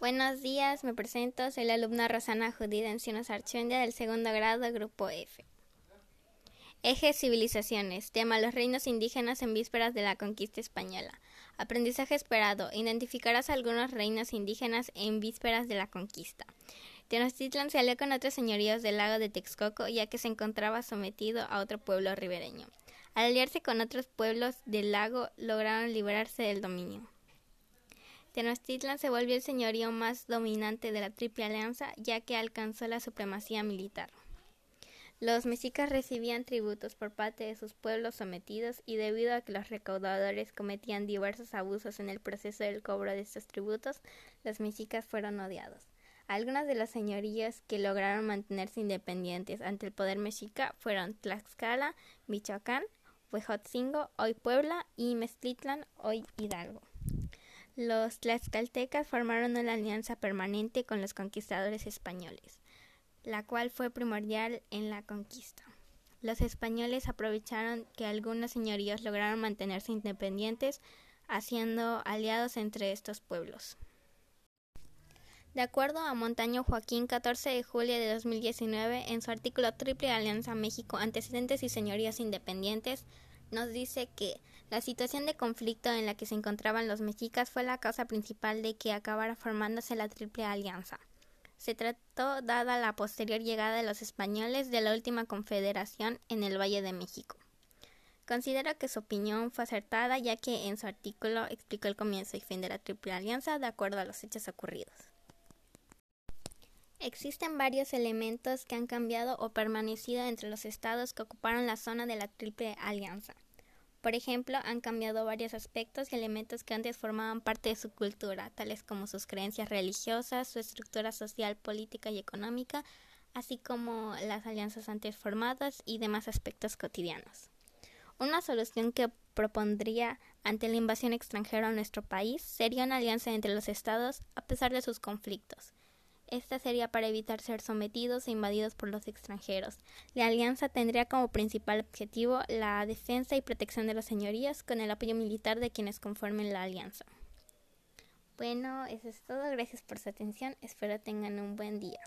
Buenos días, me presento, soy la alumna Rosana Judida Encinos del segundo grado, grupo F. Eje Civilizaciones. Tema Los reinos indígenas en vísperas de la conquista española. Aprendizaje esperado. Identificarás algunos reinos indígenas en vísperas de la conquista. Tenochtitlan se alió con otros señoríos del lago de Texcoco ya que se encontraba sometido a otro pueblo ribereño. Al aliarse con otros pueblos del lago lograron liberarse del dominio. Tenochtitlan se volvió el señorío más dominante de la Triple Alianza, ya que alcanzó la supremacía militar. Los mexicas recibían tributos por parte de sus pueblos sometidos y debido a que los recaudadores cometían diversos abusos en el proceso del cobro de estos tributos, los mexicas fueron odiados. Algunas de los señoríos que lograron mantenerse independientes ante el poder mexica fueron Tlaxcala, Michoacán, Huejotzingo, hoy Puebla, y Meztlitlan, hoy Hidalgo. Los tlaxcaltecas formaron una alianza permanente con los conquistadores españoles, la cual fue primordial en la conquista. Los españoles aprovecharon que algunos señoríos lograron mantenerse independientes, haciendo aliados entre estos pueblos. De acuerdo a Montaño Joaquín, 14 de julio de 2019, en su artículo Triple Alianza México, antecedentes y señorías independientes, nos dice que la situación de conflicto en la que se encontraban los mexicas fue la causa principal de que acabara formándose la Triple Alianza. Se trató, dada la posterior llegada de los españoles, de la última confederación en el Valle de México. Considero que su opinión fue acertada ya que en su artículo explicó el comienzo y fin de la Triple Alianza de acuerdo a los hechos ocurridos. Existen varios elementos que han cambiado o permanecido entre los estados que ocuparon la zona de la Triple Alianza. Por ejemplo, han cambiado varios aspectos y elementos que antes formaban parte de su cultura, tales como sus creencias religiosas, su estructura social, política y económica, así como las alianzas antes formadas y demás aspectos cotidianos. Una solución que propondría ante la invasión extranjera a nuestro país sería una alianza entre los estados a pesar de sus conflictos. Esta sería para evitar ser sometidos e invadidos por los extranjeros. La alianza tendría como principal objetivo la defensa y protección de los señorías con el apoyo militar de quienes conformen la alianza. Bueno, eso es todo. Gracias por su atención. Espero tengan un buen día.